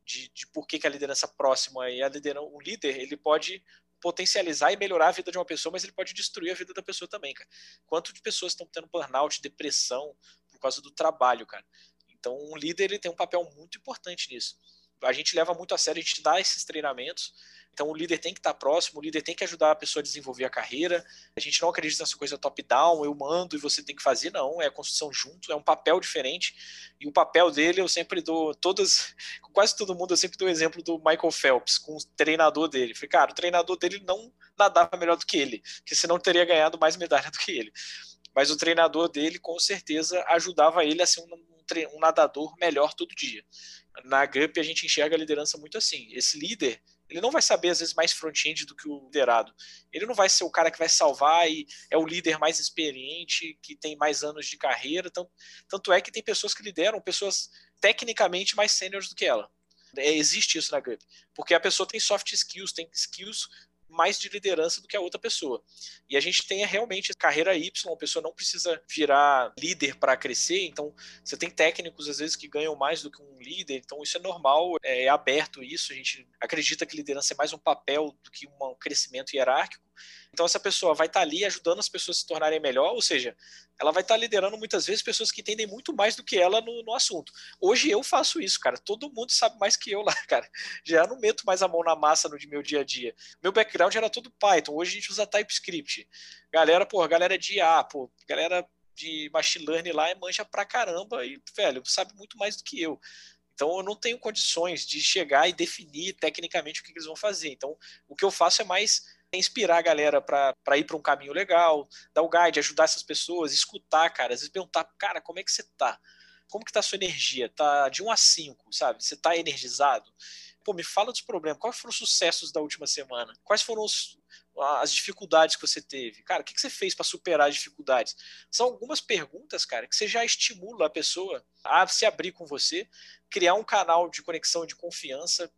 de, de por que, que a liderança próxima e a liderança, o líder, ele pode potencializar e melhorar a vida de uma pessoa, mas ele pode destruir a vida da pessoa também, cara. Quanto de pessoas estão tendo burnout, depressão por causa do trabalho, cara? Então, um líder ele tem um papel muito importante nisso. A gente leva muito a sério, a gente dá esses treinamentos então o líder tem que estar próximo, o líder tem que ajudar a pessoa a desenvolver a carreira. A gente não acredita nessa coisa top-down, eu mando e você tem que fazer, não. É a construção junto, é um papel diferente. E o papel dele eu sempre dou, todas, quase todo mundo, eu sempre dou o exemplo do Michael Phelps, com o treinador dele. Falei, cara, o treinador dele não nadava melhor do que ele, porque senão teria ganhado mais medalha do que ele. Mas o treinador dele, com certeza, ajudava ele a ser um, um nadador melhor todo dia. Na GUP a gente enxerga a liderança muito assim. Esse líder, ele não vai saber, às vezes, mais front-end do que o liderado. Ele não vai ser o cara que vai salvar e é o líder mais experiente, que tem mais anos de carreira. Tanto, tanto é que tem pessoas que lideram, pessoas tecnicamente mais sêniores do que ela. É, existe isso na GUP. Porque a pessoa tem soft skills, tem skills mais de liderança do que a outra pessoa. E a gente tem realmente carreira Y, a pessoa não precisa virar líder para crescer, então você tem técnicos às vezes que ganham mais do que um líder, então isso é normal, é aberto isso, a gente acredita que liderança é mais um papel do que um crescimento hierárquico. Então essa pessoa vai estar tá ali ajudando as pessoas a se tornarem melhor, ou seja, ela vai estar tá liderando muitas vezes pessoas que entendem muito mais do que ela no, no, assunto. Hoje eu faço isso, cara. Todo mundo sabe mais que eu lá, cara. Já não meto mais a mão na massa no meu dia a dia. Meu background era todo Python. Hoje a gente usa TypeScript. Galera, pô, galera de IA, pô, galera de machine learning lá é mancha pra caramba e, velho, sabe muito mais do que eu. Então eu não tenho condições de chegar e definir tecnicamente o que eles vão fazer. Então o que eu faço é mais inspirar a galera para ir para um caminho legal, dar o guide, ajudar essas pessoas, escutar, cara, às vezes perguntar, cara, como é que você tá? Como que tá a sua energia? Tá de 1 a 5, sabe? Você tá energizado? Pô, me fala dos problemas. Quais foram os sucessos da última semana? Quais foram os, as dificuldades que você teve? Cara, o que você fez para superar as dificuldades? São algumas perguntas, cara, que você já estimula a pessoa a se abrir com você. Criar um canal de conexão de confiança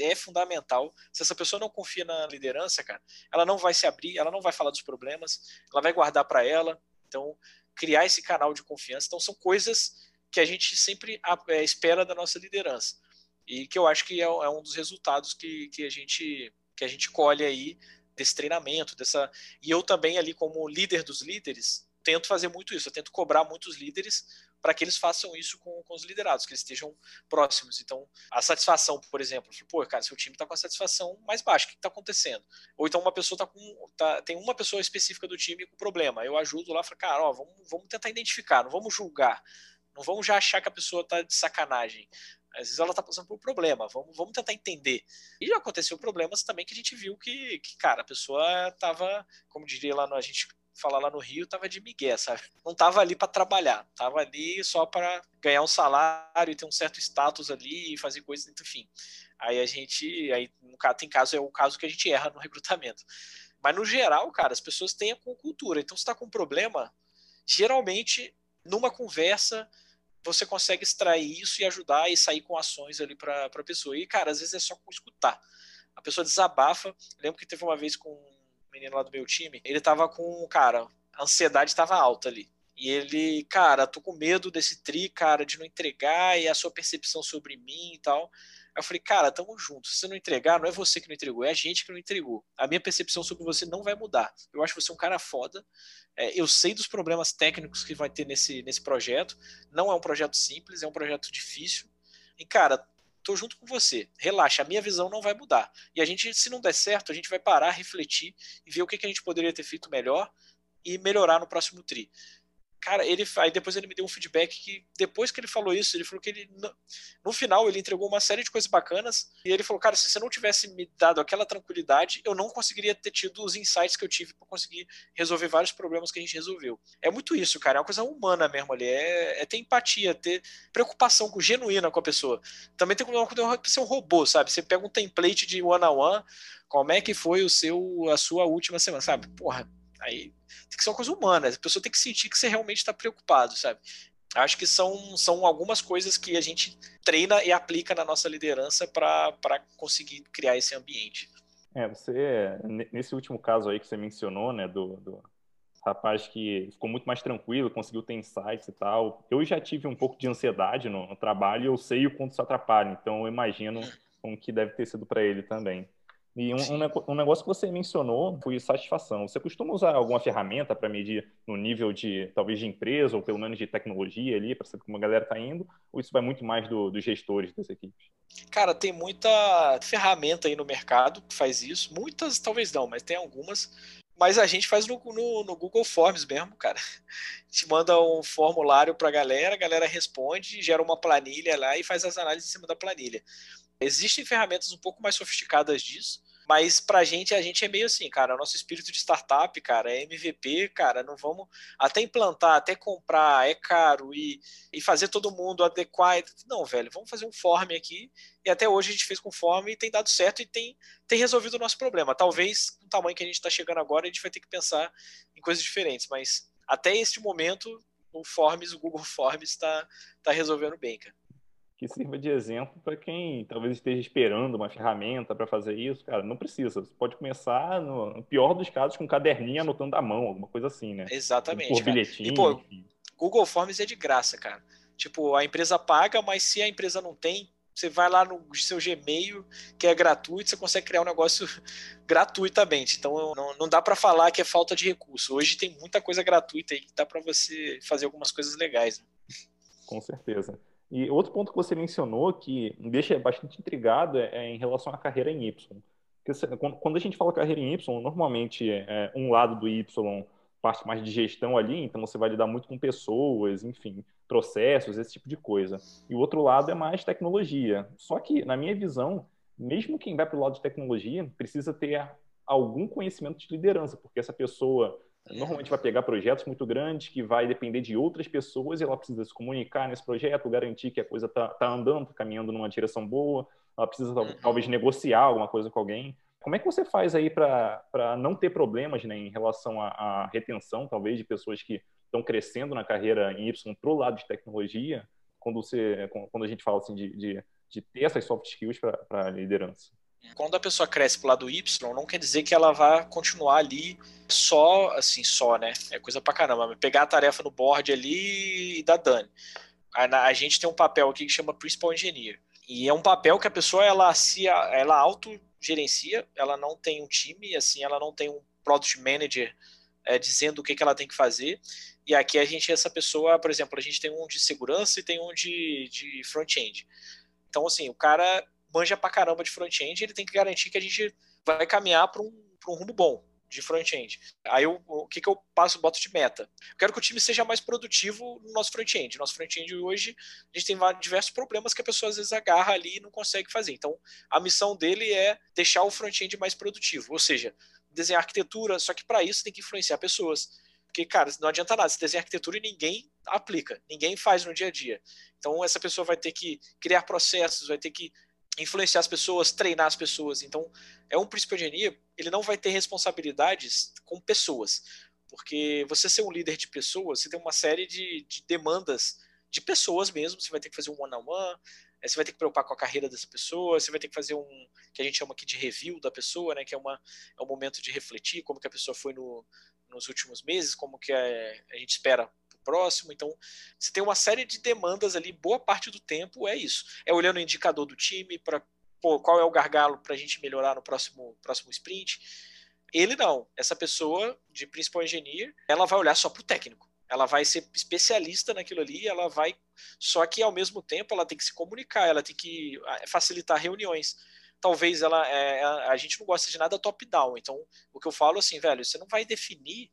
é fundamental. Se essa pessoa não confia na liderança, cara, ela não vai se abrir, ela não vai falar dos problemas, ela vai guardar para ela. Então, criar esse canal de confiança. Então, são coisas que a gente sempre é, espera da nossa liderança. E que eu acho que é, é um dos resultados que, que, a gente, que a gente colhe aí desse treinamento, dessa. E eu também ali como líder dos líderes tento fazer muito isso. Eu tento cobrar muitos líderes para que eles façam isso com, com, os liderados, que eles estejam próximos. Então, a satisfação, por exemplo, pô, cara, seu time está com a satisfação mais baixa, o que está acontecendo? Ou então uma pessoa tá com. Tá, tem uma pessoa específica do time com problema. Eu ajudo lá, falo, cara, ó, vamos, vamos tentar identificar, não vamos julgar. Não vamos já achar que a pessoa está de sacanagem. Às vezes ela está passando por um problema, vamos, vamos tentar entender. E já aconteceu problemas também que a gente viu que, que cara, a pessoa estava, como diria lá no, a gente falar lá no Rio, tava de migué, sabe? Não tava ali para trabalhar, tava ali só para ganhar um salário e ter um certo status ali e fazer coisas, enfim. Aí a gente, aí no caso tem caso é o caso que a gente erra no recrutamento. Mas no geral, cara, as pessoas têm a cultura. Então, se tá com um problema, geralmente numa conversa você consegue extrair isso e ajudar e sair com ações ali para a pessoa. E, cara, às vezes é só com escutar. A pessoa desabafa. lembro que teve uma vez com um menino lá do meu time, ele tava com, cara, a ansiedade estava alta ali. E ele, cara, tô com medo desse tri, cara, de não entregar e a sua percepção sobre mim e tal. Aí eu falei, cara, tamo junto. Se você não entregar, não é você que não entregou, é a gente que não entregou. A minha percepção sobre você não vai mudar. Eu acho você um cara foda. É, eu sei dos problemas técnicos que vai ter nesse, nesse projeto. Não é um projeto simples, é um projeto difícil. E, cara, tô junto com você. Relaxa, a minha visão não vai mudar. E a gente, se não der certo, a gente vai parar, refletir e ver o que, que a gente poderia ter feito melhor e melhorar no próximo tri Cara, ele aí depois ele me deu um feedback que depois que ele falou isso, ele falou que ele no final ele entregou uma série de coisas bacanas e ele falou, cara, se você não tivesse me dado aquela tranquilidade, eu não conseguiria ter tido os insights que eu tive para conseguir resolver vários problemas que a gente resolveu. É muito isso, cara, é uma coisa humana mesmo ali, é, é ter empatia, ter preocupação com, genuína com a pessoa. Também tem que ser um robô, sabe? Você pega um template de one on one, como é que foi o seu a sua última semana, sabe? Porra, aí tem que ser uma coisa humana. A pessoa tem que sentir que você realmente está preocupado, sabe? Acho que são, são algumas coisas que a gente treina e aplica na nossa liderança para conseguir criar esse ambiente. É, você, nesse último caso aí que você mencionou, né, do, do rapaz que ficou muito mais tranquilo, conseguiu ter insights e tal. Eu já tive um pouco de ansiedade no, no trabalho e eu sei o quanto isso atrapalha, então eu imagino hum. como que deve ter sido para ele também. E um, um, negócio que você mencionou foi satisfação. Você costuma usar alguma ferramenta para medir no nível de, talvez, de empresa ou pelo menos de tecnologia ali, para saber como a galera está indo? Ou isso vai muito mais do, dos gestores das equipes? Cara, tem muita ferramenta aí no mercado que faz isso. Muitas, talvez não, mas tem algumas. Mas a gente faz no, no, no Google Forms mesmo, cara. A gente manda um formulário para a galera, a galera responde, gera uma planilha lá e faz as análises em cima da planilha. Existem ferramentas um pouco mais sofisticadas disso, mas pra gente, a gente é meio assim, cara, o nosso espírito de startup, cara, é MVP, cara, não vamos até implantar, até comprar, é caro e, e fazer todo mundo adequar. Não, velho, vamos fazer um form aqui. E até hoje a gente fez com form e tem dado certo e tem, tem resolvido o nosso problema. Talvez, com o tamanho que a gente está chegando agora, a gente vai ter que pensar em coisas diferentes, mas até este momento, o Forms, o Google Forms está tá resolvendo bem, cara que sirva de exemplo para quem talvez esteja esperando uma ferramenta para fazer isso. Cara, não precisa. Você pode começar, no, pior dos casos, com um caderninho anotando à mão, alguma coisa assim, né? Exatamente. Por bilhetinho. E, pô, Google Forms é de graça, cara. Tipo, a empresa paga, mas se a empresa não tem, você vai lá no seu Gmail, que é gratuito, você consegue criar um negócio gratuitamente. Então não, não dá para falar que é falta de recurso. Hoje tem muita coisa gratuita aí que dá para você fazer algumas coisas legais. Né? Com certeza. E outro ponto que você mencionou que me deixa bastante intrigado é, é em relação à carreira em Y. Porque quando a gente fala carreira em Y, normalmente é, um lado do Y parte mais de gestão ali, então você vai lidar muito com pessoas, enfim, processos, esse tipo de coisa. E o outro lado é mais tecnologia. Só que, na minha visão, mesmo quem vai para o lado de tecnologia precisa ter algum conhecimento de liderança, porque essa pessoa normalmente vai pegar projetos muito grandes que vai depender de outras pessoas e ela precisa se comunicar nesse projeto, garantir que a coisa está tá andando, está caminhando numa direção boa, ela precisa uhum. talvez negociar alguma coisa com alguém. Como é que você faz aí para não ter problemas né, em relação à, à, retenção, talvez, de pessoas que estão crescendo na carreira em Y para o lado de tecnologia, quando, você, quando a gente fala assim, de, de, de ter essas soft skills para a liderança? Quando a pessoa cresce pro lado Y, não quer dizer que ela vai continuar ali só, assim, só, né? É coisa pra caramba. Pegar a tarefa no board ali e dar dano. A, a gente tem um papel aqui que chama Principal Engineer. E é um papel que a pessoa, ela se, ela autogerencia, ela não tem um time, assim, ela não tem um Product Manager é, dizendo o que, que ela tem que fazer. E aqui a gente, essa pessoa, por exemplo, a gente tem um de segurança e tem um de, de front-end. Então, assim, o cara manja pra caramba de front-end, ele tem que garantir que a gente vai caminhar para um, um rumo bom de front-end. Aí eu, o que, que eu passo, boto de meta? Eu quero que o time seja mais produtivo no nosso front-end. Nosso front-end hoje, a gente tem diversos problemas que a pessoa às vezes agarra ali e não consegue fazer. Então, a missão dele é deixar o front-end mais produtivo, ou seja, desenhar arquitetura, só que para isso tem que influenciar pessoas. Porque, cara, não adianta nada, você desenha arquitetura e ninguém aplica, ninguém faz no dia a dia. Então, essa pessoa vai ter que criar processos, vai ter que influenciar as pessoas, treinar as pessoas. Então, é um príncipe engenharia, ele não vai ter responsabilidades com pessoas, porque você ser um líder de pessoas, você tem uma série de, de demandas de pessoas mesmo, você vai ter que fazer um one-on-one, -on -one, você vai ter que preocupar com a carreira dessa pessoa, você vai ter que fazer um, que a gente chama aqui de review da pessoa, né, que é, uma, é um momento de refletir como que a pessoa foi no, nos últimos meses, como que a, a gente espera próximo. Então, você tem uma série de demandas ali, boa parte do tempo é isso. É olhando o indicador do time para qual é o gargalo para a gente melhorar no próximo, próximo sprint. Ele não. Essa pessoa de principal engineer, ela vai olhar só para o técnico. Ela vai ser especialista naquilo ali, ela vai. Só que ao mesmo tempo ela tem que se comunicar, ela tem que ah, facilitar reuniões. Talvez ela. É, a gente não gosta de nada top-down. Então, o que eu falo assim, velho, você não vai definir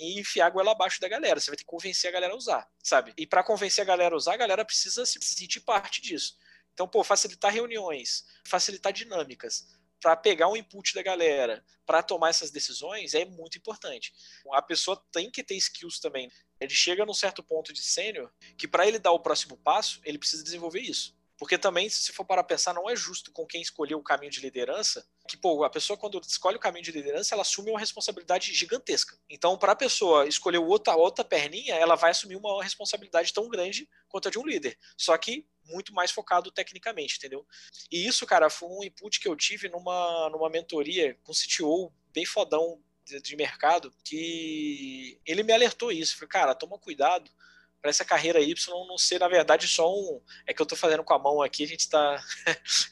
e enfiar a goela abaixo da galera. Você vai ter que convencer a galera a usar, sabe? E para convencer a galera a usar, a galera precisa se sentir parte disso. Então, pô, facilitar reuniões, facilitar dinâmicas, para pegar o input da galera, para tomar essas decisões, é muito importante. A pessoa tem que ter skills também. Ele chega num certo ponto de sênior que para ele dar o próximo passo, ele precisa desenvolver isso. Porque também, se for para pensar, não é justo com quem escolheu o caminho de liderança, que, pô, a pessoa, quando escolhe o caminho de liderança, ela assume uma responsabilidade gigantesca. Então, para a pessoa escolher outra, outra perninha, ela vai assumir uma responsabilidade tão grande quanto a de um líder. Só que muito mais focado tecnicamente, entendeu? E isso, cara, foi um input que eu tive numa, numa mentoria com um CTO bem fodão de, de mercado, que ele me alertou isso. Falei, cara, toma cuidado para essa carreira Y não ser, na verdade, só um. É que eu estou fazendo com a mão aqui, a gente está.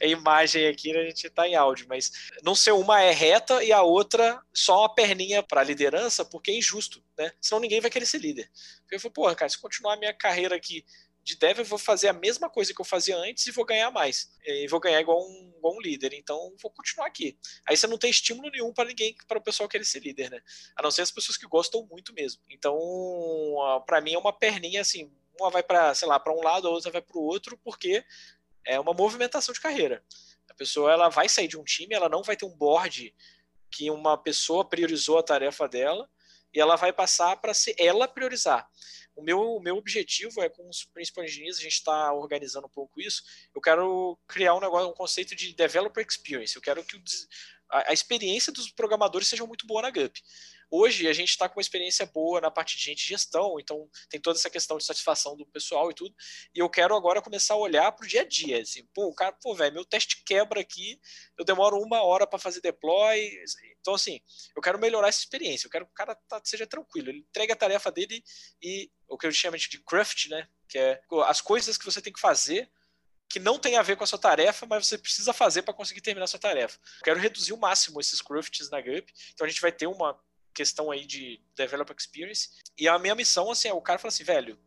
é imagem aqui, a gente está em áudio, mas não ser uma é reta e a outra só uma perninha para liderança, porque é injusto, né? Senão ninguém vai querer ser líder. Eu falei, porra, cara, se continuar a minha carreira aqui de dev, eu vou fazer a mesma coisa que eu fazia antes e vou ganhar mais. E vou ganhar igual um, igual um líder. Então, vou continuar aqui. Aí você não tem estímulo nenhum para ninguém, para o pessoal querer ser líder, né? A não ser as pessoas que gostam muito mesmo. Então, para mim é uma perninha assim, uma vai para, sei lá, para um lado, a outra vai para o outro, porque é uma movimentação de carreira. A pessoa ela vai sair de um time, ela não vai ter um board que uma pessoa priorizou a tarefa dela e ela vai passar para ser ela priorizar. O meu, o meu objetivo é com os principais engineers, a gente está organizando um pouco isso. Eu quero criar um negócio, um conceito de developer experience. Eu quero que o, a, a, experiência dos programadores seja muito boa na GUP. Hoje a gente está com uma experiência boa na parte de gente de gestão, então tem toda essa questão de satisfação do pessoal e tudo. E eu quero agora começar a olhar para o dia a dia. Assim, pô, o cara, pô, velho, meu teste quebra aqui, eu demoro uma hora para fazer deploy. Então, assim, eu quero melhorar essa experiência. Eu quero que o cara tá, seja tranquilo. Ele entregue a tarefa dele e o que eu chamo de craft, né? Que é as coisas que você tem que fazer que não tem a ver com a sua tarefa, mas você precisa fazer para conseguir terminar a sua tarefa. Eu quero reduzir o máximo esses crafts na GUP, então a gente vai ter uma questão aí de developer experience. E a minha missão, assim, é o cara fala assim, velho,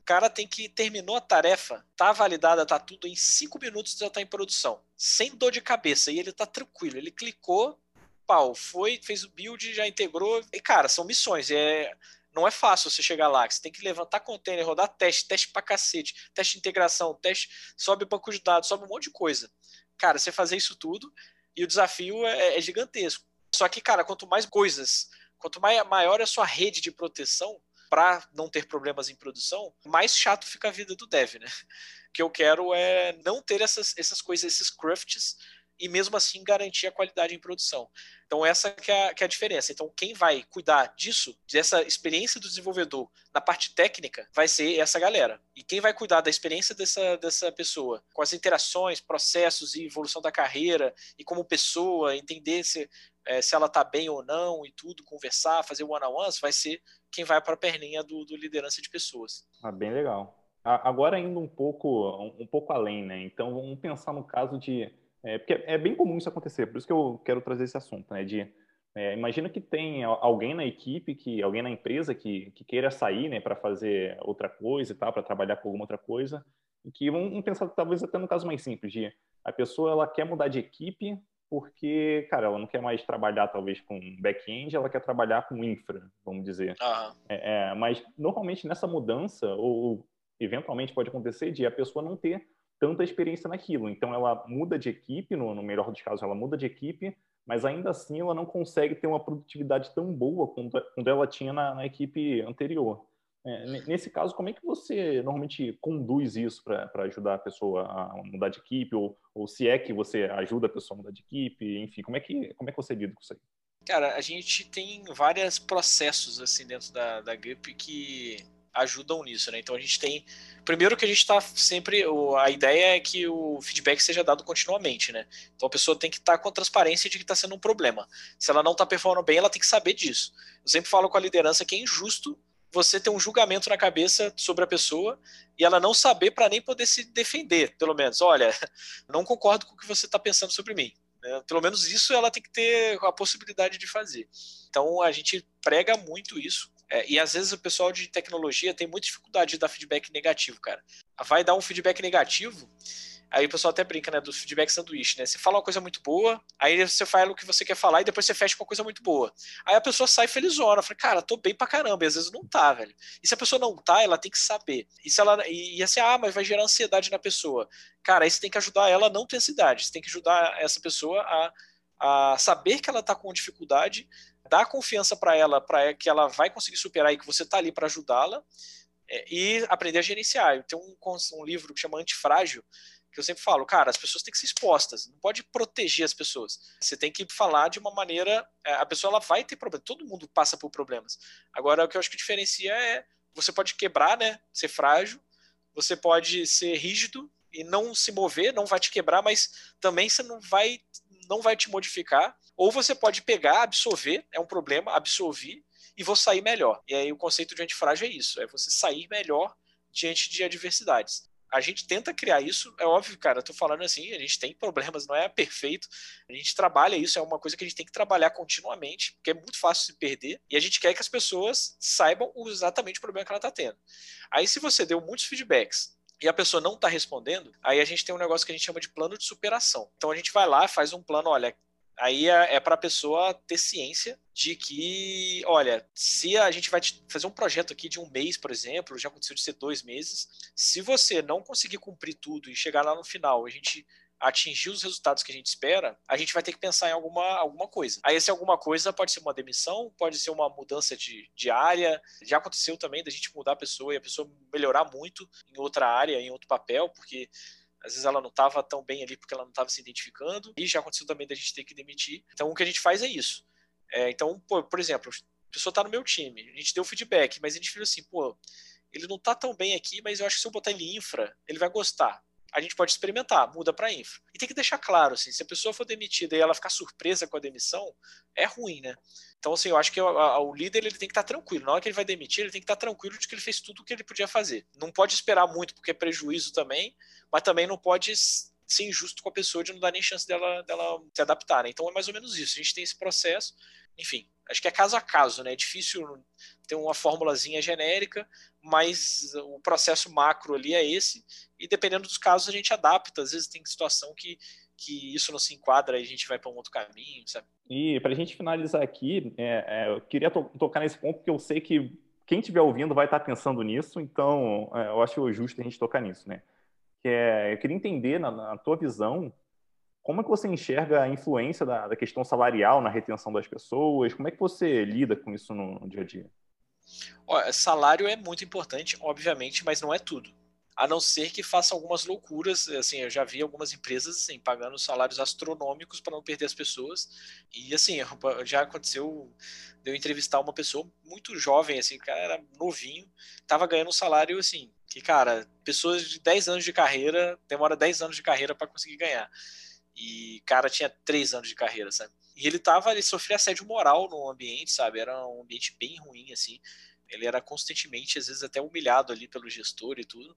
o cara tem que terminou a tarefa, tá validada, tá tudo, em cinco minutos já tá em produção, sem dor de cabeça, e ele tá tranquilo, ele clicou, pau, foi, fez o build, já integrou, e cara, são missões, é não é fácil você chegar lá, você tem que levantar container, rodar teste, teste pra cacete, teste de integração, teste, sobe banco de dados, sobe um monte de coisa. Cara, você fazer isso tudo e o desafio é, é gigantesco. Só que, cara, quanto mais coisas Quanto maior é a sua rede de proteção para não ter problemas em produção, mais chato fica a vida do dev, né? O que eu quero é não ter essas, essas coisas, esses crafts, e mesmo assim garantir a qualidade em produção. Então essa que é, a, que é a diferença. Então quem vai cuidar disso, dessa experiência do desenvolvedor na parte técnica, vai ser essa galera. E quem vai cuidar da experiência dessa, dessa pessoa, com as interações, processos e evolução da carreira, e como pessoa, entender se, é, se ela está bem ou não e tudo, conversar, fazer one-on-ones, vai ser quem vai para a perninha do, do, liderança de pessoas. Ah, bem legal. Agora indo um pouco, um pouco além, né? Então vamos pensar no caso de é, porque é bem comum isso acontecer, por isso que eu quero trazer esse assunto, né? De é, imagina que tem alguém na equipe, que alguém na empresa que, que queira sair, né, para fazer outra coisa e tal, para trabalhar com alguma outra coisa, e que vamos pensar talvez até no caso mais simples, de a pessoa ela quer mudar de equipe porque, cara, ela não quer mais trabalhar talvez com back-end, ela quer trabalhar com infra, vamos dizer. Uhum. É, mas normalmente nessa mudança, ou eventualmente pode acontecer de a pessoa não ter tanta experiência naquilo. Então ela muda de equipe, no, no melhor dos casos ela muda de equipe, mas ainda assim ela não consegue ter uma produtividade tão boa quanto, quanto ela tinha na, na equipe anterior. É, nesse caso, como é que você normalmente conduz isso para ajudar a pessoa a mudar de equipe? Ou, ou se é que você ajuda a pessoa a mudar de equipe? Enfim, como é que, como é que você lida com isso aí? Cara, a gente tem vários processos assim dentro da, da GUP que ajudam nisso, né? Então a gente tem. Primeiro que a gente está sempre. A ideia é que o feedback seja dado continuamente, né? Então a pessoa tem que estar tá com transparência de que está sendo um problema. Se ela não está performando bem, ela tem que saber disso. Eu sempre falo com a liderança que é injusto você ter um julgamento na cabeça sobre a pessoa e ela não saber para nem poder se defender, pelo menos. Olha, não concordo com o que você está pensando sobre mim. Né? Pelo menos isso ela tem que ter a possibilidade de fazer. Então a gente prega muito isso é, e às vezes o pessoal de tecnologia tem muita dificuldade de dar feedback negativo, cara. Vai dar um feedback negativo, Aí o pessoal até brinca, né, do feedback sanduíche, né? Você fala uma coisa muito boa, aí você fala o que você quer falar e depois você fecha com uma coisa muito boa. Aí a pessoa sai felizona, fala, cara, tô bem pra caramba, e às vezes não tá, velho. E se a pessoa não tá, ela tem que saber. E se ela e, e assim, ah, mas vai gerar ansiedade na pessoa. Cara, aí você tem que ajudar ela a não ter ansiedade. Você tem que ajudar essa pessoa a, a saber que ela tá com dificuldade, dar confiança para ela, para que ela vai conseguir superar e que você tá ali para ajudá-la. É, e aprender a gerenciar. Tem um, um livro que chama Antifrágil, que eu sempre falo, cara, as pessoas têm que ser expostas, não pode proteger as pessoas. Você tem que falar de uma maneira, é, a pessoa ela vai ter problema, todo mundo passa por problemas. Agora o que eu acho que diferencia é você pode quebrar, né, ser frágil, você pode ser rígido e não se mover, não vai te quebrar, mas também você não vai não vai te modificar, ou você pode pegar, absorver, é um problema, absorver e vou sair melhor. E aí o conceito de antifrágil é isso, é você sair melhor diante de adversidades a gente tenta criar isso, é óbvio, cara, eu tô falando assim, a gente tem problemas, não é perfeito, a gente trabalha isso, é uma coisa que a gente tem que trabalhar continuamente, porque é muito fácil se perder, e a gente quer que as pessoas saibam exatamente o problema que ela está tendo. Aí, se você deu muitos feedbacks e a pessoa não está respondendo, aí a gente tem um negócio que a gente chama de plano de superação. Então a gente vai lá, faz um plano, olha, Aí é, é para a pessoa ter ciência de que, olha, se a gente vai fazer um projeto aqui de um mês, por exemplo, já aconteceu de ser dois meses, se você não conseguir cumprir tudo e chegar lá no final, a gente atingir os resultados que a gente espera, a gente vai ter que pensar em alguma, alguma coisa. Aí, essa alguma coisa pode ser uma demissão, pode ser uma mudança de, de área. Já aconteceu também da gente mudar a pessoa e a pessoa melhorar muito em outra área, em outro papel, porque às vezes ela não estava tão bem ali porque ela não estava se identificando, e já aconteceu também da gente ter que demitir. Então o que a gente faz é isso. É, então, por, por exemplo, a pessoa está no meu time, a gente deu feedback, mas a gente viu assim, pô, ele não está tão bem aqui, mas eu acho que se eu botar ele infra, ele vai gostar. A gente pode experimentar, muda para infra. E tem que deixar claro, assim, se a pessoa for demitida e ela ficar surpresa com a demissão, é ruim, né? Então, assim, eu acho que o, líder ele tem que estar tá tranquilo. Na hora que ele vai demitir, ele tem que estar tá tranquilo de que ele fez tudo o que ele podia fazer. Não pode esperar muito, porque é prejuízo também, mas também não pode ser injusto com a pessoa de não dar nem chance dela, dela se adaptar. Né? Então é mais ou menos isso. A gente tem esse processo, enfim, acho que é caso a caso, né? É difícil ter uma formulazinha genérica, mas o processo macro ali é esse, e dependendo dos casos a gente adapta. Às vezes tem situação que, que isso não se enquadra e a gente vai para um outro caminho, sabe? E para a gente finalizar aqui, é, é, eu queria to tocar nesse ponto, porque eu sei que quem estiver ouvindo vai estar pensando nisso, então é, eu acho justo a gente tocar nisso, né? que é, eu queria entender, na, na, tua visão, como é que você enxerga a influência da, da, questão salarial na retenção das pessoas? Como é que você lida com isso no, no dia a dia? Olha, salário é muito importante, obviamente, mas não é tudo. A não ser que faça algumas loucuras, assim, eu já vi algumas empresas assim, pagando salários astronômicos para não perder as pessoas. E assim, já aconteceu de eu entrevistar uma pessoa muito jovem, assim, cara era novinho, estava ganhando um salário assim, que, cara, pessoas de 10 anos de carreira demora 10 anos de carreira para conseguir ganhar. E cara tinha 3 anos de carreira, sabe? E ele tava, ele sofria assédio moral no ambiente, sabe? Era um ambiente bem ruim, assim. Ele era constantemente, às vezes, até humilhado ali pelo gestor e tudo.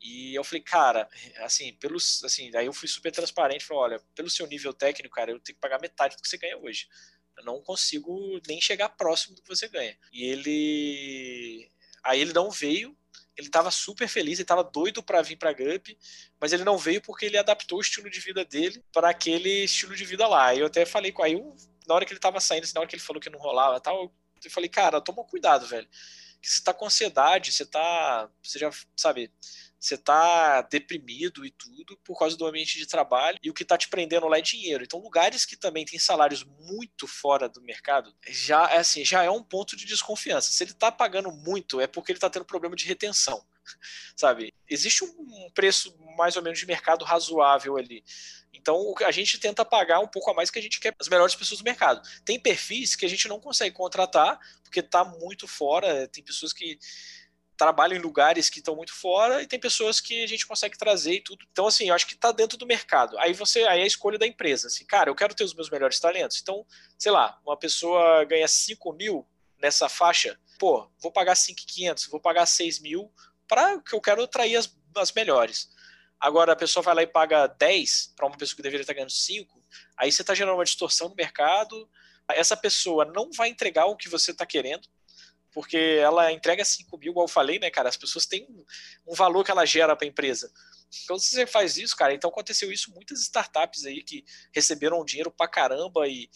E eu falei, cara, assim, pelos, assim, aí eu fui super transparente, falei, olha, pelo seu nível técnico, cara, eu tenho que pagar metade do que você ganha hoje. Eu não consigo nem chegar próximo do que você ganha. E ele, aí ele não veio, ele estava super feliz, ele estava doido para vir para Gup, mas ele não veio porque ele adaptou o estilo de vida dele para aquele estilo de vida lá. Eu até falei com aí, na hora que ele estava saindo, assim, na hora que ele falou que não rolava, tal, eu falei, cara, toma cuidado, velho. Que você tá com ansiedade, você tá, você já sabe, você tá deprimido e tudo por causa do ambiente de trabalho e o que tá te prendendo lá é dinheiro. Então, lugares que também têm salários muito fora do mercado, já é assim, já é um ponto de desconfiança. Se ele tá pagando muito, é porque ele tá tendo problema de retenção. Sabe? Existe um preço mais ou menos de mercado razoável ali. Então, a gente tenta pagar um pouco a mais que a gente quer as melhores pessoas do mercado. Tem perfis que a gente não consegue contratar porque tá muito fora, tem pessoas que trabalham em lugares que estão muito fora e tem pessoas que a gente consegue trazer e tudo. Então, assim, eu acho que está dentro do mercado. Aí você, aí é a escolha da empresa. Assim, cara, eu quero ter os meus melhores talentos. Então, sei lá, uma pessoa ganha 5 mil nessa faixa, pô, vou pagar 5,500, vou pagar 6 mil para que eu quero atrair as, as melhores. Agora, a pessoa vai lá e paga 10 para uma pessoa que deveria estar ganhando 5, aí você está gerando uma distorção no mercado. Essa pessoa não vai entregar o que você está querendo, porque ela entrega 5 mil, igual eu falei, né, cara? As pessoas têm um, valor que ela gera para a empresa. Quando você faz isso, cara, então aconteceu isso muitas startups aí que receberam dinheiro pra caramba e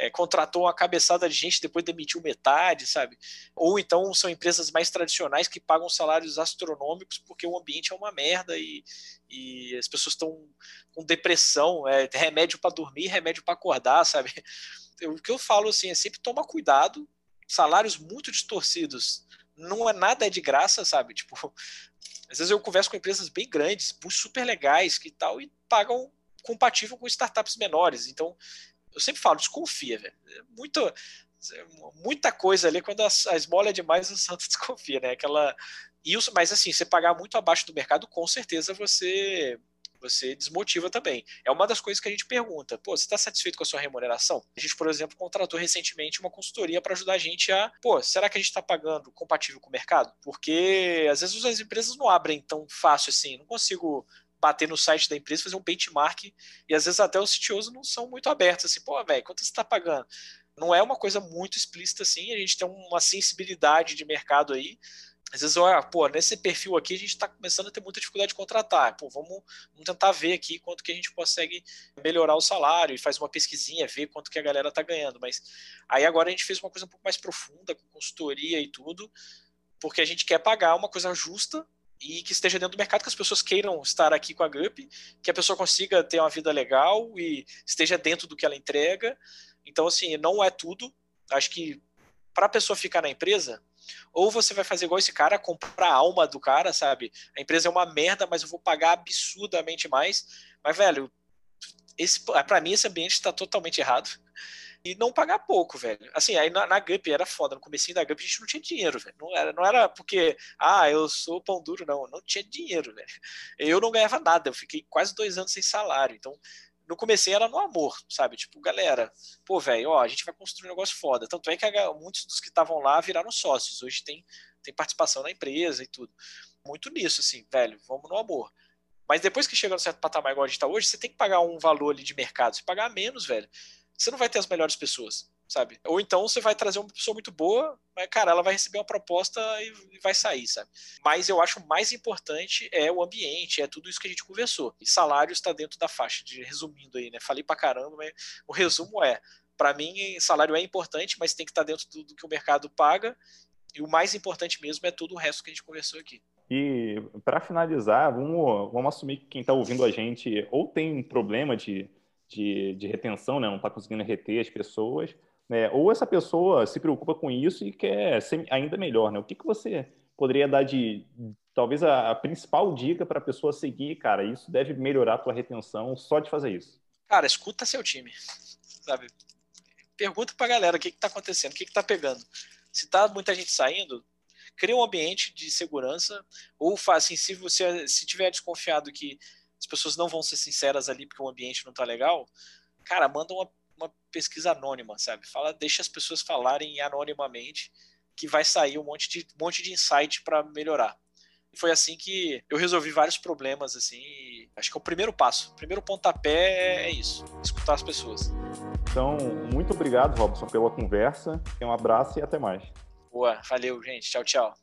é, contratou uma cabeçada de gente, depois demitiu metade, sabe? Ou então são empresas mais tradicionais que pagam salários astronômicos porque o ambiente é uma merda e, e as pessoas estão com depressão, é, remédio para dormir, remédio para acordar, sabe? Eu, o que eu falo assim é sempre toma cuidado, salários muito distorcidos, não é nada de graça, sabe? Tipo, às vezes eu converso com empresas bem grandes, super legais que tal e pagam compatível com startups menores. Então, eu sempre falo, desconfia, velho. É muito, muita coisa ali, quando a, a esmola é demais, o santo desconfia, né? Aquela. Isso, mas assim, você pagar muito abaixo do mercado, com certeza você você desmotiva também. É uma das coisas que a gente pergunta. Pô, você está satisfeito com a sua remuneração? A gente, por exemplo, contratou recentemente uma consultoria para ajudar a gente a, pô, será que a gente está pagando compatível com o mercado? Porque às vezes as empresas não abrem tão fácil assim. Não consigo bater no site da empresa, fazer um benchmark, e às vezes até os CTOs não são muito abertos, assim, pô, velho, quanto você está pagando? Não é uma coisa muito explícita assim, a gente tem uma sensibilidade de mercado aí. Às vezes, olha, pô, nesse perfil aqui a gente está começando a ter muita dificuldade de contratar. Pô, vamos, vamos tentar ver aqui quanto que a gente consegue melhorar o salário e faz uma pesquisinha, ver quanto que a galera está ganhando. Mas aí agora a gente fez uma coisa um pouco mais profunda, com consultoria e tudo, porque a gente quer pagar uma coisa justa e que esteja dentro do mercado, que as pessoas queiram estar aqui com a GUP, que a pessoa consiga ter uma vida legal e esteja dentro do que ela entrega. Então, assim, não é tudo. Acho que para a pessoa ficar na empresa, ou você vai fazer igual esse cara, comprar a alma do cara, sabe? A empresa é uma merda, mas eu vou pagar absurdamente mais. Mas, velho, esse para mim esse ambiente está totalmente errado e não pagar pouco, velho. Assim, aí na, na Gup era foda. No começo da Gup a gente não tinha dinheiro, velho. Não era, não era porque, ah, eu sou pão duro, não. Não tinha dinheiro, velho. Eu não ganhava nada. Eu fiquei quase dois anos sem salário. Então, no começo era no amor, sabe? Tipo, galera, pô, velho, ó, a gente vai construir um negócio foda. Tanto é que muitos dos que estavam lá viraram sócios. Hoje tem, tem participação na empresa e tudo. Muito nisso, assim, velho, vamos no amor. Mas depois que chega no certo patamar igual a gente tá hoje, você tem que pagar um valor ali de mercado. Se pagar menos, velho, você não vai ter as melhores pessoas, sabe? Ou então você vai trazer uma pessoa muito boa, mas, cara, ela vai receber uma proposta e vai sair, sabe? Mas eu acho mais importante é o ambiente, é tudo isso que a gente conversou. E salário está dentro da faixa, de resumindo aí, né? Falei pra caramba, mas o resumo é, para mim, salário é importante, mas tem que estar dentro do, do que o mercado paga. E o mais importante mesmo é todo o resto que a gente conversou aqui. E para finalizar, vamos, vamos assumir que quem está ouvindo a gente ou tem um problema de de, de retenção, né? não está conseguindo reter as pessoas, né? ou essa pessoa se preocupa com isso e quer ser ainda melhor. Né? O que, que você poderia dar de, talvez, a, a principal dica para a pessoa seguir? Cara, isso deve melhorar a tua retenção só de fazer isso. Cara, escuta seu time, sabe? Pergunta para a galera o que está acontecendo, o que está pegando. Se está muita gente saindo, cria um ambiente de segurança ou faz assim, se você se tiver desconfiado que as pessoas não vão ser sinceras ali porque o ambiente não tá legal, cara, manda uma, uma pesquisa anônima, sabe? Fala, deixa as pessoas falarem anonimamente que vai sair um monte de, um monte de insight para melhorar. E foi assim que eu resolvi vários problemas, assim. acho que é o primeiro passo. O primeiro pontapé é isso: escutar as pessoas. Então, muito obrigado, Robson, pela conversa. Um abraço e até mais. Boa, valeu, gente. Tchau, tchau.